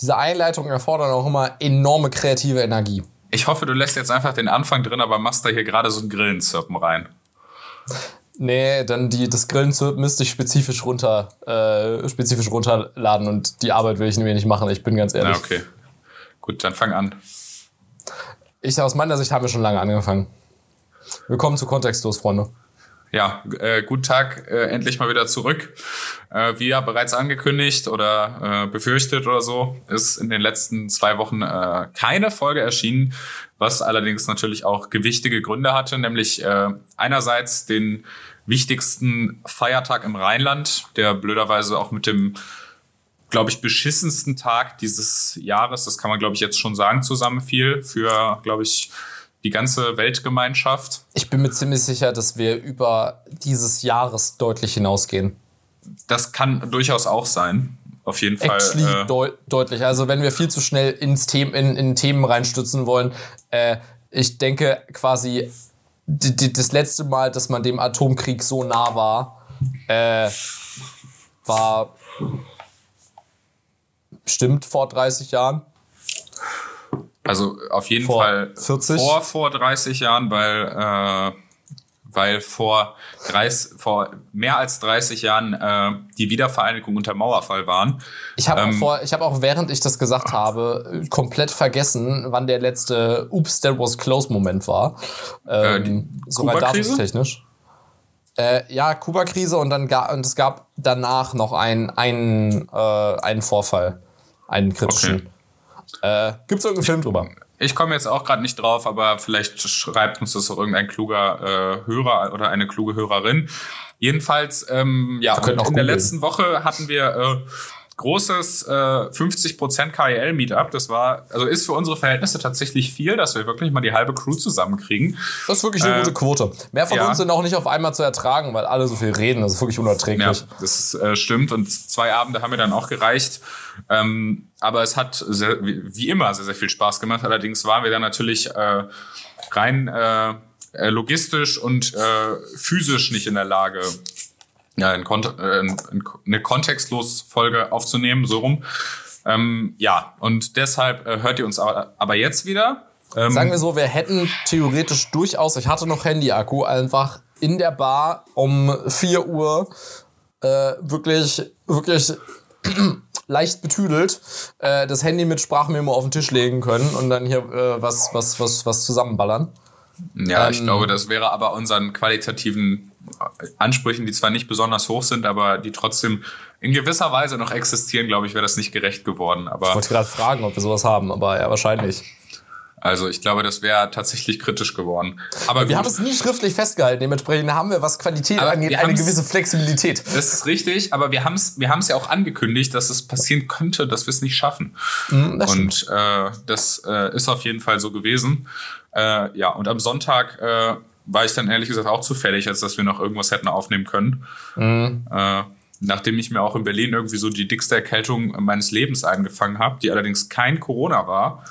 diese Einleitungen erfordern auch immer enorme kreative Energie. Ich hoffe, du lässt jetzt einfach den Anfang drin, aber machst da hier gerade so ein Grillenzirpen rein. Nee, dann die, das Grillenzirpen müsste ich spezifisch runter, äh, spezifisch runterladen und die Arbeit will ich mir nicht machen, ich bin ganz ehrlich. Na, okay. Gut, dann fang an. Ich aus meiner Sicht haben wir schon lange angefangen. Willkommen zu Kontextlos, Freunde. Ja, äh, guten Tag, äh, endlich mal wieder zurück. Äh, wie ja bereits angekündigt oder äh, befürchtet oder so, ist in den letzten zwei Wochen äh, keine Folge erschienen, was allerdings natürlich auch gewichtige Gründe hatte, nämlich äh, einerseits den wichtigsten Feiertag im Rheinland, der blöderweise auch mit dem glaube ich, beschissensten Tag dieses Jahres, das kann man, glaube ich, jetzt schon sagen, zusammenfiel für, glaube ich, die ganze Weltgemeinschaft. Ich bin mir ziemlich sicher, dass wir über dieses Jahres deutlich hinausgehen. Das kann durchaus auch sein. Auf jeden Fall. Actually äh, deut deutlich. Also wenn wir viel zu schnell ins Them in, in Themen reinstützen wollen, äh, ich denke quasi das letzte Mal, dass man dem Atomkrieg so nah war, äh, war bestimmt vor 30 Jahren. Also auf jeden vor Fall 40? vor vor 30 Jahren, weil äh, weil vor, 30, vor mehr als 30 Jahren äh, die Wiedervereinigung unter Mauerfall waren. Ich habe ähm, auch, hab auch, während ich das gesagt habe, komplett vergessen, wann der letzte Oops, that was close Moment war. Ähm, äh, sogar datentechnisch. Äh, ja, Kuba-Krise und dann ga, und es gab danach noch einen, einen, äh, einen Vorfall, einen kritischen. Okay. Äh, Gibt es irgendeinen Film drüber? Ich komme jetzt auch gerade nicht drauf, aber vielleicht schreibt uns das auch irgendein kluger äh, Hörer oder eine kluge Hörerin. Jedenfalls, ähm, ja, in der letzten Woche hatten wir äh, großes äh, 50% KEL Meetup. Das war, also ist für unsere Verhältnisse tatsächlich viel, dass wir wirklich mal die halbe Crew zusammenkriegen. Das ist wirklich eine äh, gute Quote. Mehr von ja. uns sind auch nicht auf einmal zu ertragen, weil alle so viel reden. Das ist wirklich unerträglich. Ja, das äh, stimmt. Und zwei Abende haben mir dann auch gereicht. Ähm, aber es hat sehr, wie immer sehr, sehr viel Spaß gemacht. Allerdings waren wir dann natürlich äh, rein äh, äh logistisch und äh, physisch nicht in der Lage, ja, in Kont äh, eine kontextlos Folge aufzunehmen, so rum. Ähm, ja, und deshalb äh, hört ihr uns aber, aber jetzt wieder. Ähm, Sagen wir so, wir hätten theoretisch durchaus, ich hatte noch Handy-Akku, einfach in der Bar um 4 Uhr äh, wirklich, wirklich leicht betüdelt äh, das Handy mit Sprachmemo auf den Tisch legen können und dann hier äh, was, was, was, was zusammenballern. Ja, ähm, ich glaube, das wäre aber unseren qualitativen Ansprüchen, die zwar nicht besonders hoch sind, aber die trotzdem in gewisser Weise noch existieren, glaube ich, wäre das nicht gerecht geworden. Aber ich wollte gerade fragen, ob wir sowas haben, aber ja, wahrscheinlich. Also ich glaube, das wäre tatsächlich kritisch geworden. Aber wir haben es nie schriftlich festgehalten. Dementsprechend haben wir, was Qualität aber angeht, eine gewisse Flexibilität. Das ist richtig, aber wir haben es wir haben's ja auch angekündigt, dass es passieren könnte, dass wir es nicht schaffen. Das und äh, das äh, ist auf jeden Fall so gewesen. Äh, ja, und am Sonntag äh, war ich dann ehrlich gesagt auch zufällig, als dass wir noch irgendwas hätten aufnehmen können. Mhm. Äh, nachdem ich mir auch in Berlin irgendwie so die dickste Erkältung meines Lebens eingefangen habe, die allerdings kein Corona war,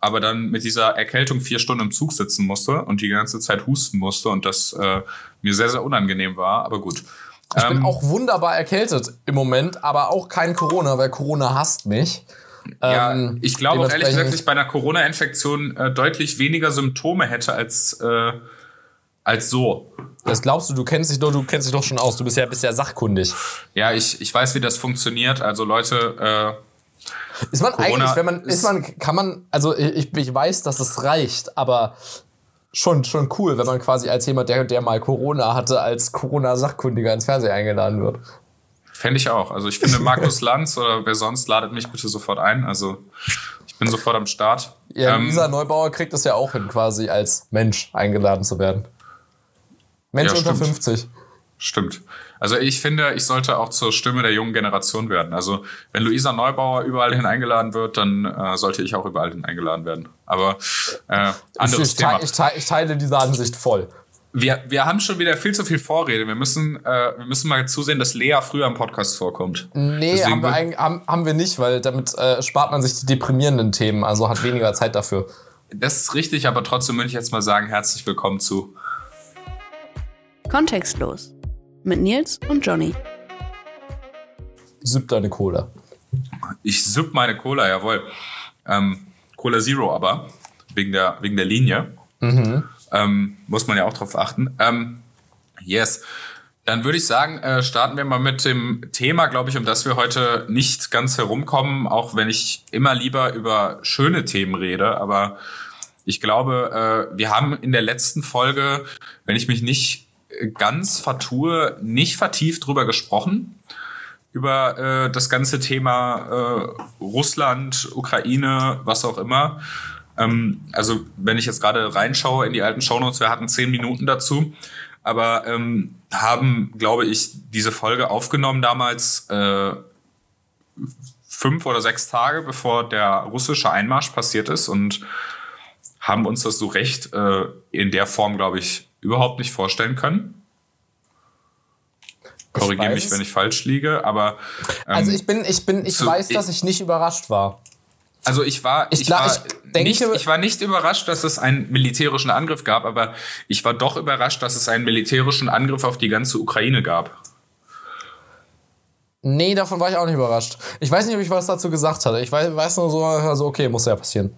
aber dann mit dieser Erkältung vier Stunden im Zug sitzen musste und die ganze Zeit husten musste und das äh, mir sehr, sehr unangenehm war, aber gut. Ich ähm, bin auch wunderbar erkältet im Moment, aber auch kein Corona, weil Corona hasst mich. Ja, ähm, ich glaube ehrlich gesagt, dass ich bei einer Corona-Infektion äh, deutlich weniger Symptome hätte als äh, als so. Das glaubst du, du kennst dich doch, du kennst dich doch schon aus. Du bist ja, bist ja sachkundig. Ja, ich, ich weiß, wie das funktioniert. Also Leute, äh, ist man Corona eigentlich, wenn man, ist, ist man, kann man, also ich, ich weiß, dass es reicht, aber schon, schon cool, wenn man quasi als jemand, der, der mal Corona hatte, als Corona-Sachkundiger ins Fernsehen eingeladen wird. Fände ich auch. Also ich finde Markus Lanz oder wer sonst ladet mich bitte sofort ein. Also ich bin sofort am Start. Ja, ähm, Lisa Neubauer kriegt es ja auch hin, quasi als Mensch eingeladen zu werden. Mensch ja, unter 50. Stimmt. Also ich finde, ich sollte auch zur Stimme der jungen Generation werden. Also wenn Luisa Neubauer überall hin eingeladen wird, dann äh, sollte ich auch überall hin eingeladen werden. Aber äh, anderes ich, ich, Thema. Ich, teile, ich teile diese Ansicht voll. Wir, wir haben schon wieder viel zu viel Vorrede. Wir müssen, äh, wir müssen mal zusehen, dass Lea früher im Podcast vorkommt. Nee, haben wir, eigentlich, haben, haben wir nicht, weil damit äh, spart man sich die deprimierenden Themen, also hat weniger Zeit dafür. Das ist richtig, aber trotzdem möchte ich jetzt mal sagen, herzlich willkommen zu Kontextlos mit Nils und Johnny. Sieb deine Cola. Ich sipp meine Cola, jawohl. Ähm, Cola Zero aber, wegen der, wegen der Linie. Mhm. Ähm, muss man ja auch drauf achten. Ähm, yes. Dann würde ich sagen, äh, starten wir mal mit dem Thema, glaube ich, um das wir heute nicht ganz herumkommen, auch wenn ich immer lieber über schöne Themen rede. Aber ich glaube, äh, wir haben in der letzten Folge, wenn ich mich nicht ganz vertue, nicht vertieft drüber gesprochen über äh, das ganze Thema äh, Russland, Ukraine, was auch immer. Ähm, also wenn ich jetzt gerade reinschaue in die alten Shownotes, wir hatten zehn Minuten dazu, aber ähm, haben, glaube ich, diese Folge aufgenommen damals äh, fünf oder sechs Tage bevor der russische Einmarsch passiert ist und haben uns das so recht äh, in der Form, glaube ich, überhaupt nicht vorstellen können. Korrigiere mich, wenn ich falsch liege, aber. Ähm, also ich bin, ich bin, ich zu, weiß, dass ich nicht überrascht war. Also ich war, ich, ich, war ich, denke, nicht, ich war nicht überrascht, dass es einen militärischen Angriff gab, aber ich war doch überrascht, dass es einen militärischen Angriff auf die ganze Ukraine gab. Nee, davon war ich auch nicht überrascht. Ich weiß nicht, ob ich was dazu gesagt hatte. Ich weiß, weiß nur so, also okay, muss ja passieren.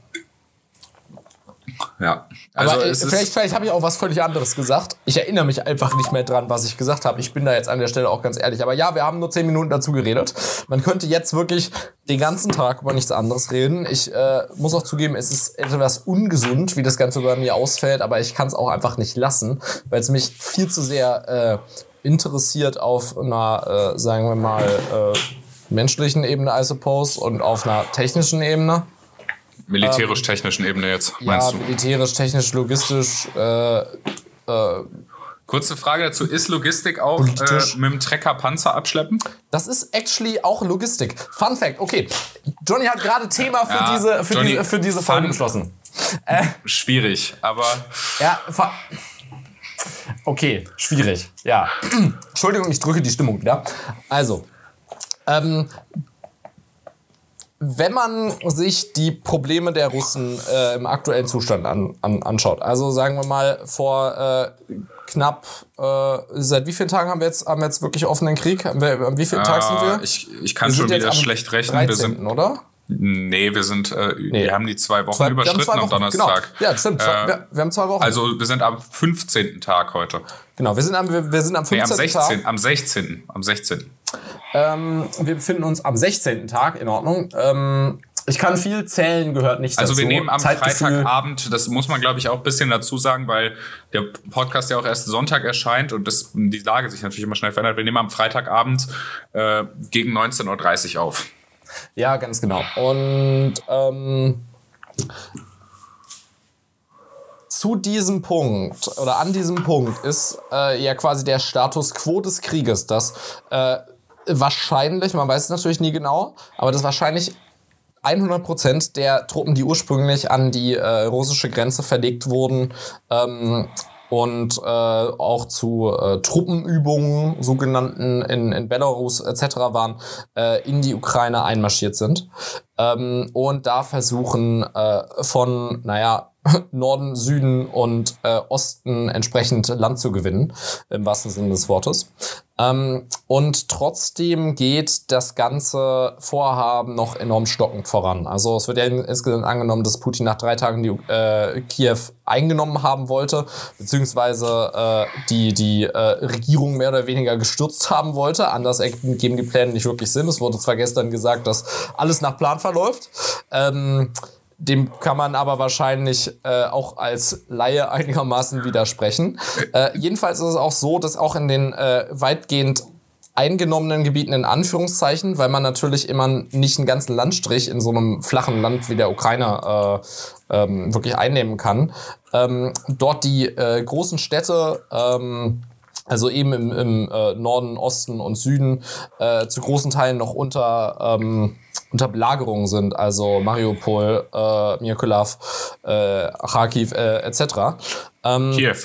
Ja. Also Aber äh, vielleicht, vielleicht habe ich auch was völlig anderes gesagt. Ich erinnere mich einfach nicht mehr dran, was ich gesagt habe. Ich bin da jetzt an der Stelle auch ganz ehrlich. Aber ja, wir haben nur zehn Minuten dazu geredet. Man könnte jetzt wirklich den ganzen Tag über nichts anderes reden. Ich äh, muss auch zugeben, es ist etwas ungesund, wie das Ganze bei mir ausfällt. Aber ich kann es auch einfach nicht lassen, weil es mich viel zu sehr äh, interessiert auf einer, äh, sagen wir mal, äh, menschlichen Ebene, I suppose, und auf einer technischen Ebene. Militärisch-technischen Ebene jetzt, meinst ja, du? militärisch, technisch, logistisch. Äh, äh, Kurze Frage dazu, ist Logistik auch äh, mit dem Trecker Panzer abschleppen? Das ist actually auch Logistik. Fun Fact, okay. Johnny hat gerade Thema für ja, diese, für Johnny, diese, für diese Folge beschlossen. Äh, schwierig, aber... Ja, okay, schwierig, ja. Entschuldigung, ich drücke die Stimmung wieder. Also, ähm, wenn man sich die Probleme der Russen äh, im aktuellen Zustand an, an, anschaut, also sagen wir mal vor äh, knapp, äh, seit wie vielen Tagen haben wir jetzt, haben wir jetzt wirklich offenen Krieg? Haben wir, an wie vielen Tagen sind wir? Ich, ich kann wir schon wieder schlecht rechnen. 13., wir sind, oder? Nee, wir sind, äh, nee. wir haben die zwei Wochen zwei, überschritten zwei Wochen, am Donnerstag. Genau. Ja, stimmt. Äh, wir, wir, haben zwei Wochen. Also wir sind am 15. Tag heute. Genau, wir sind am, wir, wir sind am 15. Nee, am 16. Tag. Am 16. Am 16. Ähm, wir befinden uns am 16. Tag, in Ordnung. Ähm, ich kann viel zählen, gehört nicht also dazu. Also wir nehmen am Freitagabend, das muss man glaube ich auch ein bisschen dazu sagen, weil der Podcast ja auch erst Sonntag erscheint und das, die Lage sich natürlich immer schnell verändert. Wir nehmen am Freitagabend äh, gegen 19.30 Uhr auf. Ja, ganz genau. Und ähm, zu diesem Punkt oder an diesem Punkt ist äh, ja quasi der Status quo des Krieges, dass äh, wahrscheinlich, man weiß es natürlich nie genau, aber das wahrscheinlich 100% der Truppen, die ursprünglich an die äh, russische Grenze verlegt wurden, ähm, und äh, auch zu äh, Truppenübungen, sogenannten in, in Belarus etc. waren, äh, in die Ukraine einmarschiert sind. Ähm, und da versuchen äh, von, naja, Norden, Süden und äh, Osten entsprechend Land zu gewinnen, im wahrsten Sinne des Wortes. Ähm, und trotzdem geht das ganze Vorhaben noch enorm stockend voran. Also es wird ja insgesamt angenommen, dass Putin nach drei Tagen die, äh, Kiew eingenommen haben wollte, beziehungsweise äh, die, die äh, Regierung mehr oder weniger gestürzt haben wollte. Anders geben die Pläne nicht wirklich Sinn. Es wurde zwar gestern gesagt, dass alles nach Plan verläuft. Ähm, dem kann man aber wahrscheinlich äh, auch als Laie einigermaßen widersprechen. Äh, jedenfalls ist es auch so, dass auch in den äh, weitgehend eingenommenen Gebieten in Anführungszeichen, weil man natürlich immer nicht einen ganzen Landstrich in so einem flachen Land wie der Ukraine äh, ähm, wirklich einnehmen kann. Ähm, dort die äh, großen Städte ähm, also eben im, im äh, Norden, Osten und Süden äh, zu großen Teilen noch unter, ähm, unter Belagerung sind, also Mariupol, äh, Mykolaiv, äh, Kharkiv äh, etc. Ähm, Kiew.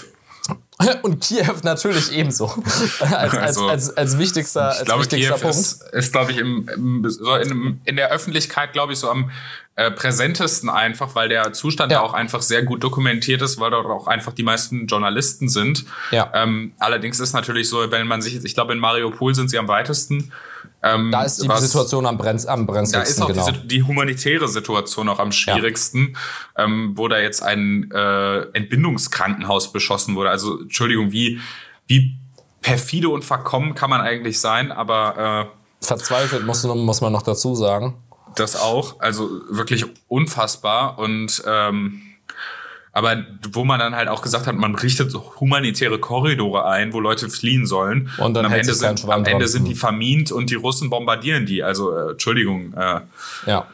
Und Kiew natürlich ebenso. als, also, als, als, als wichtigster, als glaube, wichtigster Kiew Punkt. Ist, ist glaube ich, im, im, so in, in der Öffentlichkeit, glaube ich, so am äh, präsentesten einfach, weil der Zustand ja. auch einfach sehr gut dokumentiert ist, weil dort auch einfach die meisten Journalisten sind. Ja. Ähm, allerdings ist natürlich so, wenn man sich, ich glaube in Mariupol sind sie am weitesten Ähm, da ist die was, Situation am, Brenz, am brenzligsten. Da ist auch genau. die, die, humanitäre Situation auch am schwierigsten, ja. ähm, wo da jetzt ein äh, Entbindungskrankenhaus beschossen wurde. Also, Entschuldigung, wie, wie perfide und verkommen kann man eigentlich sein, aber äh, verzweifelt muss, muss man noch dazu sagen. Das auch, also wirklich unfassbar und ähm, aber wo man dann halt auch gesagt hat, man richtet humanitäre Korridore ein, wo Leute fliehen sollen. Und, dann und am Ende, sind, am Ende sind die vermint und die Russen bombardieren die. Also, äh, Entschuldigung. Äh, ja.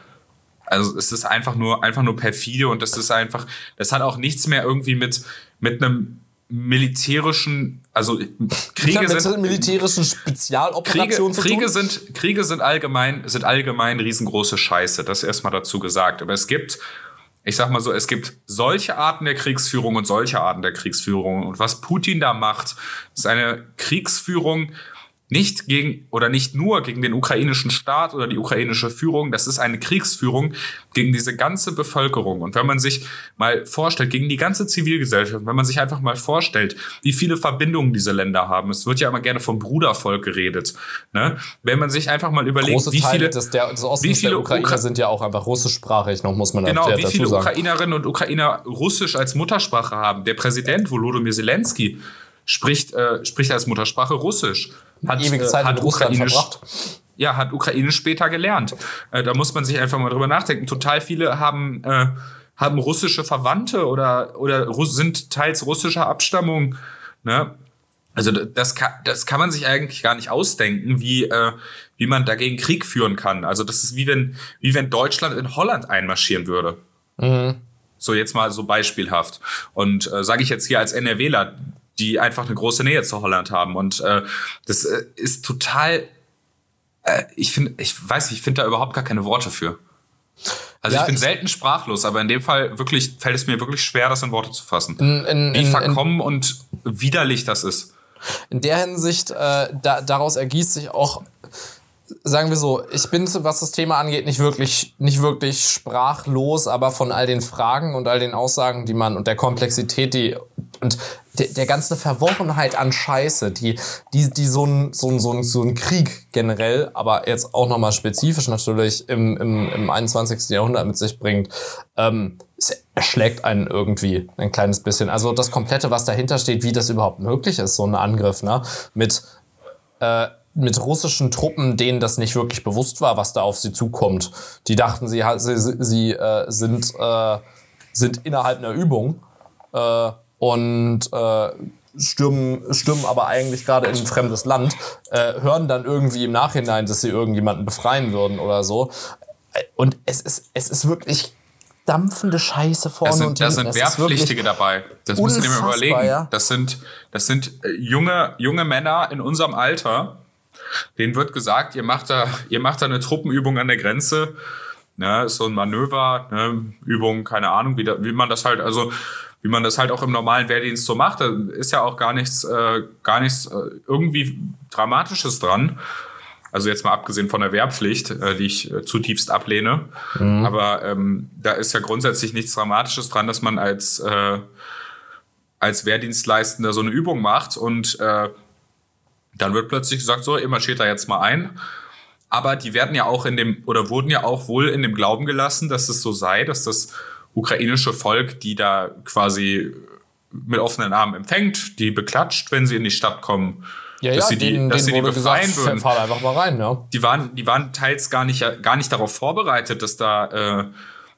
Also es ist einfach nur, einfach nur perfide und das ist einfach, das hat auch nichts mehr irgendwie mit, mit einem militärischen, also Kriege sind militärischen Spezialoperationen Kriege, Kriege sind Kriege sind allgemein sind allgemein riesengroße Scheiße, das erstmal dazu gesagt, aber es gibt ich sag mal so, es gibt solche Arten der Kriegsführung und solche Arten der Kriegsführung. Und was Putin da macht, ist eine Kriegsführung, nicht gegen oder nicht nur gegen den ukrainischen Staat oder die ukrainische Führung, das ist eine Kriegsführung gegen diese ganze Bevölkerung. Und wenn man sich mal vorstellt, gegen die ganze Zivilgesellschaft, wenn man sich einfach mal vorstellt, wie viele Verbindungen diese Länder haben, es wird ja immer gerne vom Brudervolk geredet, ne? wenn man sich einfach mal überlegt, Große wie viele, des, der, des Ostens wie viele der Ukraine Ukra sind ja auch einfach russischsprachig, noch muss man genau, wie viele Ukrainerinnen und Ukrainer Russisch als Muttersprache haben. Der Präsident Volodymyr Zelensky spricht, äh, spricht als Muttersprache Russisch hat, ewige Zeit hat in Russland verbracht. Ja, hat Ukrainisch später gelernt. Äh, da muss man sich einfach mal drüber nachdenken. Total viele haben, äh, haben russische Verwandte oder, oder sind teils russischer Abstammung. Ne? Also das kann, das kann man sich eigentlich gar nicht ausdenken, wie, äh, wie man dagegen Krieg führen kann. Also das ist wie wenn, wie wenn Deutschland in Holland einmarschieren würde. Mhm. So jetzt mal so beispielhaft. Und äh, sage ich jetzt hier als NRWler, die einfach eine große Nähe zu Holland haben. Und äh, das äh, ist total, äh, ich finde, ich weiß nicht, ich finde da überhaupt gar keine Worte für. Also ja, ich bin selten sprachlos, aber in dem Fall wirklich fällt es mir wirklich schwer, das in Worte zu fassen. In, in, Wie verkommen in, und widerlich das ist. In der Hinsicht, äh, da, daraus ergießt sich auch sagen wir so, ich bin, was das Thema angeht, nicht wirklich, nicht wirklich sprachlos, aber von all den Fragen und all den Aussagen, die man und der Komplexität, die und der, der ganze Verworrenheit an Scheiße, die, die, die so ein, so ein, so ein, so ein Krieg generell, aber jetzt auch nochmal spezifisch natürlich im, im, im 21. Jahrhundert mit sich bringt, ähm, erschlägt einen irgendwie ein kleines bisschen. Also das Komplette, was dahinter steht, wie das überhaupt möglich ist, so ein Angriff, ne? Mit, äh, mit russischen Truppen, denen das nicht wirklich bewusst war, was da auf sie zukommt. Die dachten, sie, sie, sie äh, sind, äh, sind innerhalb einer Übung. Äh, und äh, stürmen, stürmen aber eigentlich gerade in ein fremdes Land, äh, hören dann irgendwie im Nachhinein, dass sie irgendjemanden befreien würden oder so. Und es ist, es ist wirklich dampfende Scheiße vorne sind, und Da sind Wehrpflichtige dabei. Das müssen wir überlegen. Ja. Das sind, das sind äh, junge, junge Männer in unserem Alter. Denen wird gesagt, ihr macht da, ihr macht da eine Truppenübung an der Grenze. Ja, ist so ein Manöver, ne, Übung, keine Ahnung, wie, da, wie man das halt, also wie man das halt auch im normalen Wehrdienst so macht. Da ist ja auch gar nichts, äh, gar nichts äh, irgendwie Dramatisches dran. Also jetzt mal abgesehen von der Wehrpflicht, äh, die ich äh, zutiefst ablehne. Mhm. Aber ähm, da ist ja grundsätzlich nichts Dramatisches dran, dass man als, äh, als Wehrdienstleistender so eine Übung macht und äh, dann wird plötzlich gesagt, so, ihr marschiert da jetzt mal ein. Aber die werden ja auch in dem, oder wurden ja auch wohl in dem Glauben gelassen, dass es so sei, dass das ukrainische Volk, die da quasi mit offenen Armen empfängt, die beklatscht, wenn sie in die Stadt kommen. Ja, dass ja, sie die, denen, dass denen sie die befreien gesagt, würden. Fahr einfach mal rein, ja. Die waren, die waren teils gar nicht, gar nicht darauf vorbereitet, dass da, äh,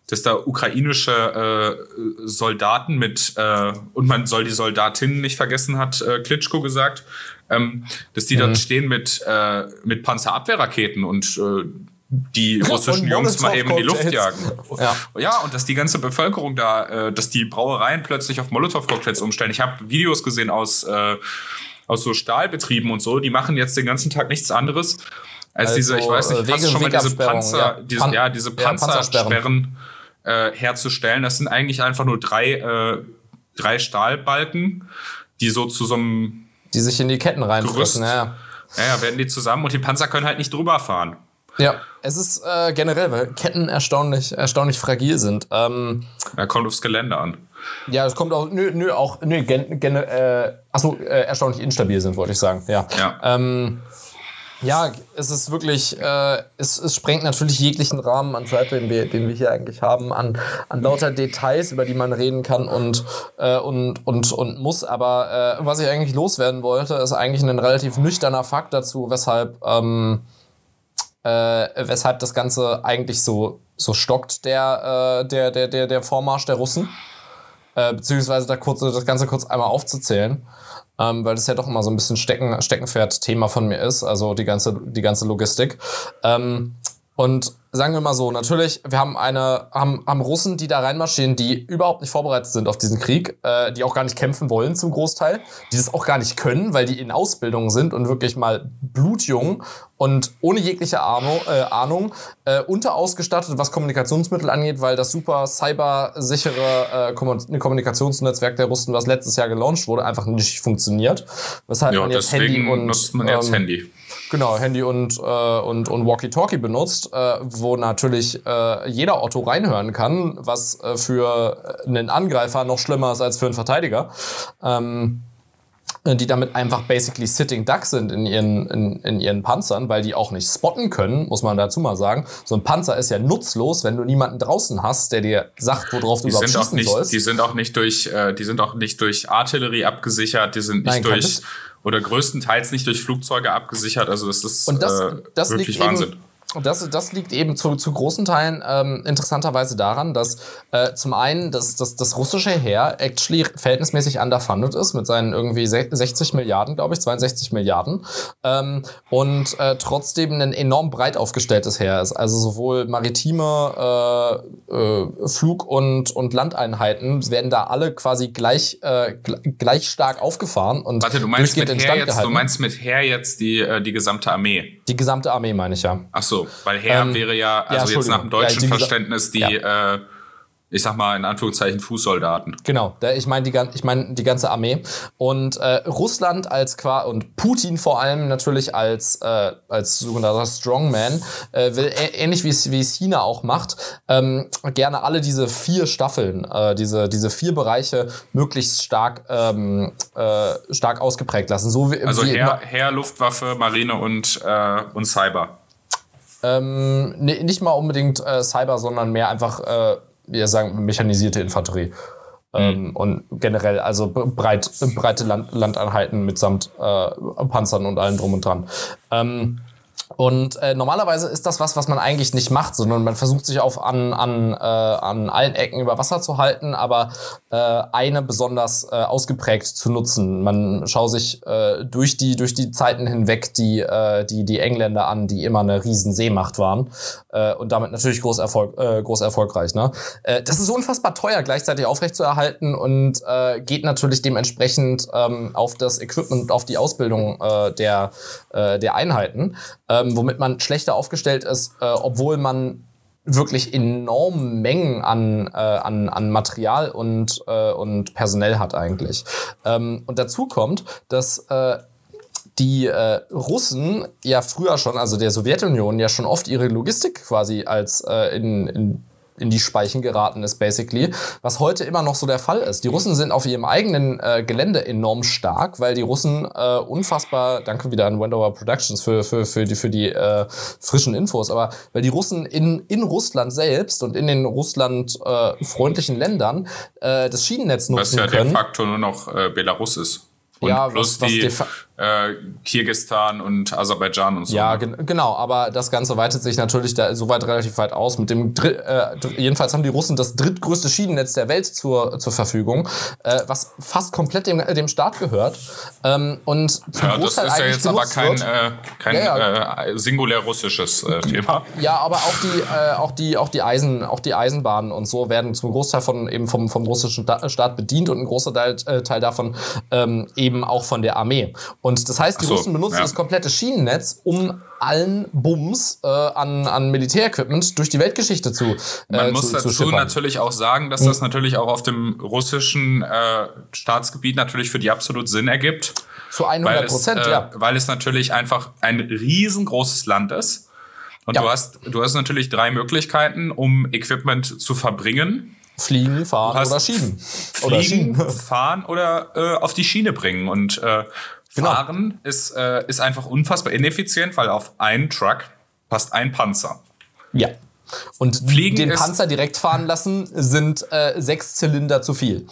dass da ukrainische äh, Soldaten mit äh, und man soll die Soldatinnen nicht vergessen, hat äh, Klitschko gesagt, ähm, dass die mhm. dann stehen mit äh, mit Panzerabwehrraketen und äh, die russischen Jungs mal eben in die Luft jagen. Ja. ja, und dass die ganze Bevölkerung da, äh, dass die Brauereien plötzlich auf Molotow-Cocktails umstellen. Ich habe Videos gesehen aus, äh, aus so Stahlbetrieben und so, die machen jetzt den ganzen Tag nichts anderes als also, diese, ich weiß nicht, hast schon mal diese Panzer, ja. diese, Pan ja, diese Panzersperren äh, herzustellen. Das sind eigentlich einfach nur drei, äh, drei Stahlbalken, die so zu so einem die sich in die Ketten reinfressen, ja. Ja, ja, werden die zusammen und die Panzer können halt nicht drüber fahren. Ja, es ist äh, generell, weil Ketten erstaunlich, erstaunlich fragil sind. Ähm, ja, kommt aufs Gelände an. Ja, es kommt auch, nö, nö, auch, nö, gen, gen, äh, achso, äh, erstaunlich instabil sind, wollte ich sagen, ja. ja. Ähm, Ja, es ist wirklich, äh, es, es sprengt natürlich jeglichen Rahmen an Zeit, den wir, den wir hier eigentlich haben, an, an lauter Details, über die man reden kann und, äh, und, und, und muss. Aber äh, was ich eigentlich loswerden wollte, ist eigentlich ein relativ nüchterner Fakt dazu, weshalb, ähm, äh, weshalb das Ganze eigentlich so, so stockt, der, äh, der, der, der, der Vormarsch der Russen. Äh, beziehungsweise da kurz, das Ganze kurz einmal aufzuzählen ähm, weil das ja doch immer so ein bisschen Stecken, Steckenpferd-Thema von mir ist, also die ganze, die ganze Logistik. Ähm, und sagen wir mal so, natürlich, wir haben eine, haben, haben Russen, die da reinmarschieren, die überhaupt nicht vorbereitet sind auf diesen Krieg, äh, die auch gar nicht kämpfen wollen zum Großteil, die das auch gar nicht können, weil die in Ausbildung sind und wirklich mal blutjung und ohne jegliche Ahnung, äh, Ahnung äh, unterausgestattet, was Kommunikationsmittel angeht, weil das super cybersichere äh, Kommunikationsnetzwerk der Russen, was letztes Jahr gelauncht wurde, einfach nicht funktioniert. Weshalb ja, man jetzt Handy und nutzt man jetzt ähm, Handy. Genau, Handy und, äh, und, und Walkie-Talkie benutzt, äh, wo natürlich äh, jeder Otto reinhören kann, was äh, für einen Angreifer noch schlimmer ist als für einen Verteidiger. Ähm, die damit einfach basically sitting duck sind in ihren, in, in ihren Panzern, weil die auch nicht spotten können, muss man dazu mal sagen. So ein Panzer ist ja nutzlos, wenn du niemanden draußen hast, der dir sagt, worauf du die überhaupt schießen nicht, sollst. Die sind auch nicht durch, äh, die sind auch nicht durch Artillerie abgesichert, die sind nicht Nein, durch oder größtenteils nicht durch Flugzeuge abgesichert. Also das ist und das, äh, das wirklich Wahnsinn. Eben, das, das liegt eben zu, zu großen Teilen ähm, interessanterweise daran, dass äh, zum einen das, das, das russische Heer actually verhältnismäßig underfunded ist mit seinen irgendwie 60 Milliarden, glaube ich, 62 Milliarden ähm, und äh, trotzdem ein enorm breit aufgestelltes Heer ist. Also sowohl maritime äh, äh, Flug- und, und Landeinheiten werden da alle quasi gleich, äh, gleich stark aufgefahren. Und Warte, du meinst mit Heer jetzt, du meinst mit Heer jetzt die, äh, die gesamte Armee? Die gesamte Armee meine ich ja. Ach so, weil Heer ähm, wäre ja, also ja, jetzt nach dem deutschen ja, Verständnis, die, ja. äh, ich sag mal in Anführungszeichen Fußsoldaten. Genau, ich meine die, ich mein, die ganze Armee. Und äh, Russland als qua und Putin vor allem natürlich als, äh, als sogenannter Strongman äh, will ähnlich wie es, wie es China auch macht, ähm, gerne alle diese vier Staffeln, äh, diese, diese vier Bereiche möglichst stark, ähm, äh, stark ausgeprägt lassen. So wie, also wie Heer, Heer, Luftwaffe, Marine und, äh, und Cyber. Ähm, nicht mal unbedingt äh, Cyber, sondern mehr einfach, äh, wir sagen, mechanisierte Infanterie. Ähm, mhm. Und generell, also breit, breite Land, Landeinheiten mitsamt äh, Panzern und allem drum und dran. Ähm, und äh, normalerweise ist das was, was man eigentlich nicht macht, sondern man versucht sich auf an, an, äh, an allen Ecken über Wasser zu halten, aber äh, eine besonders äh, ausgeprägt zu nutzen. Man schaut sich äh, durch, die, durch die Zeiten hinweg die, äh, die, die Engländer an, die immer eine riesen Seemacht waren äh, und damit natürlich groß, Erfolg, äh, groß erfolgreich. Ne? Äh, das ist unfassbar teuer gleichzeitig aufrechtzuerhalten und äh, geht natürlich dementsprechend ähm, auf das Equipment, auf die Ausbildung äh, der, äh, der Einheiten. Äh, ähm, womit man schlechter aufgestellt ist, äh, obwohl man wirklich enorme Mengen an, äh, an, an Material und, äh, und Personell hat eigentlich. Ähm, und dazu kommt, dass äh, die äh, Russen ja früher schon, also der Sowjetunion, ja schon oft ihre Logistik quasi als äh, in, in in die Speichen geraten ist, basically. Was heute immer noch so der Fall ist. Die Russen sind auf ihrem eigenen äh, Gelände enorm stark, weil die Russen äh, unfassbar, danke wieder an Wendover Productions für, für, für die, für die äh, frischen Infos, aber weil die Russen in, in Russland selbst und in den Russland äh, Ländern äh, das Schienennetz nutzen können. Was ja de facto nur noch äh, Belarus ist. Und ja, plus was, was die äh, Kirgistan und Aserbaidschan und so. Ja, gen genau, aber das Ganze weitet sich natürlich da soweit relativ weit aus. Mit dem Dr äh, jedenfalls haben die Russen das drittgrößte Schienennetz der Welt zur, zur Verfügung, äh, was fast komplett dem, dem Staat gehört. Ähm, und zum ja, das ist ja jetzt aber kein, äh, kein ja, ja. Äh, singulär russisches äh, Thema. Ja, aber auch die, äh, auch die, auch die Eisen, auch die Eisenbahnen und so werden zum Großteil von eben vom, vom russischen Staat bedient und ein großer Teil, äh, Teil davon ähm, eben auch von der Armee. Und das heißt, die so, Russen benutzen ja. das komplette Schienennetz, um allen Bums äh, an, an Militärequipment durch die Weltgeschichte zu äh, Man muss zu, dazu zu natürlich auch sagen, dass das natürlich auch auf dem russischen äh, Staatsgebiet natürlich für die absolut Sinn ergibt. Zu 100 Prozent, äh, ja. Weil es natürlich einfach ein riesengroßes Land ist. Und ja. du, hast, du hast natürlich drei Möglichkeiten, um Equipment zu verbringen. Fliegen, fahren oder schieben. Fliegen, oder schieben. fahren oder äh, auf die Schiene bringen. Und äh, Genau. Fahren ist, äh, ist einfach unfassbar ineffizient, weil auf einen Truck passt ein Panzer. Ja. Und Fliegen den Panzer direkt fahren lassen, sind äh, sechs Zylinder zu viel.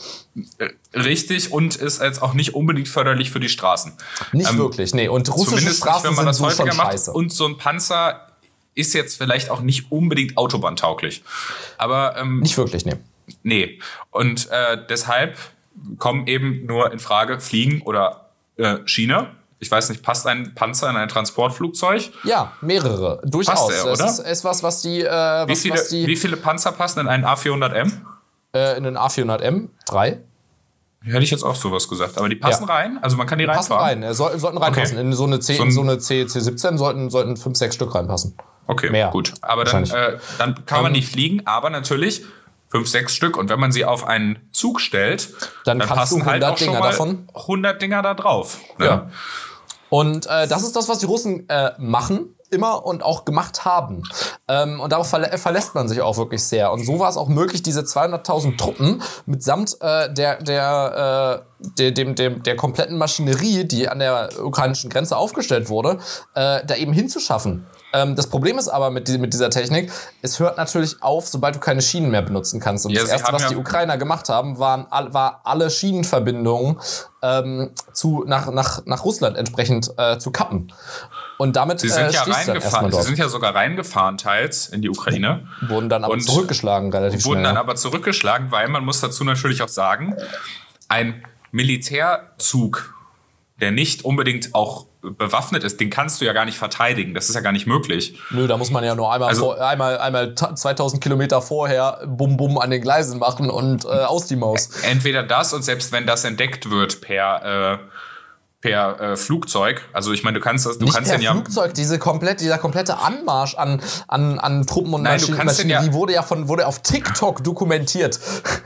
Äh, richtig und ist jetzt auch nicht unbedingt förderlich für die Straßen. Nicht ähm, wirklich, nee. Und russische Straßen nicht, wenn man das häufiger macht. Und so ein Panzer ist jetzt vielleicht auch nicht unbedingt autobahntauglich. Aber ähm, nicht wirklich, nee. Nee. Und äh, deshalb kommen eben nur in Frage Fliegen oder äh, Schiene. Ich weiß nicht, passt ein Panzer in ein Transportflugzeug? Ja, mehrere. Durchaus. Passt er, oder? Das ist, ist was, was die, äh, was, wie, viele, was die. Wie viele Panzer passen in einen A400M? Äh, in einen A400M? Drei. Hätte ich jetzt auch sowas gesagt. Aber die passen ja. rein? Also man kann die, die reinfahren? Passen rein. Soll, sollten reinpassen. Okay. In so eine, C, so, ein, so eine C, C17 sollten, sollten fünf, sechs Stück reinpassen. Okay, Mehr. gut. Aber dann, äh, dann kann man nicht fliegen, aber natürlich fünf, sechs Stück. Und wenn man sie auf einen Zug stellt, dann, dann passen halt auch Dinger schon mal davon. 100 Dinger da drauf. Ne? Ja. Und äh, das ist das, was die Russen äh, machen immer und auch gemacht haben. Ähm, und darauf verlä verlässt man sich auch wirklich sehr. Und so war es auch möglich, diese 200.000 Truppen mitsamt äh, der, der, äh, der, dem, dem, der kompletten Maschinerie, die an der ukrainischen Grenze aufgestellt wurde, äh, da eben hinzuschaffen. Ähm, das Problem ist aber mit, die, mit dieser Technik, es hört natürlich auf, sobald du keine Schienen mehr benutzen kannst. Und ja, das Erste, was ja die Ukrainer gemacht haben, waren, war alle Schienenverbindungen ähm, zu, nach, nach, nach Russland entsprechend äh, zu kappen. Und damit sie sind, äh, ja reingefahren, sie sind ja sogar reingefahren, teils in die Ukraine. Wurden dann aber zurückgeschlagen, relativ wurden schnell. Wurden dann aber zurückgeschlagen, weil man muss dazu natürlich auch sagen, ein Militärzug, der nicht unbedingt auch bewaffnet ist, den kannst du ja gar nicht verteidigen. Das ist ja gar nicht möglich. Nö, da muss man ja nur einmal, also, vor, einmal, einmal 2000 Kilometer vorher Bum Bum an den Gleisen machen und äh, aus die Maus. Entweder das und selbst wenn das entdeckt wird per äh, per äh, Flugzeug. Also ich meine, du kannst das, du Nicht kannst per ja Flugzeug, diese komplett, dieser komplette Anmarsch an, an, an Truppen und Nein, Maschinen, Maschinen ja, die wurde ja von wurde auf TikTok dokumentiert.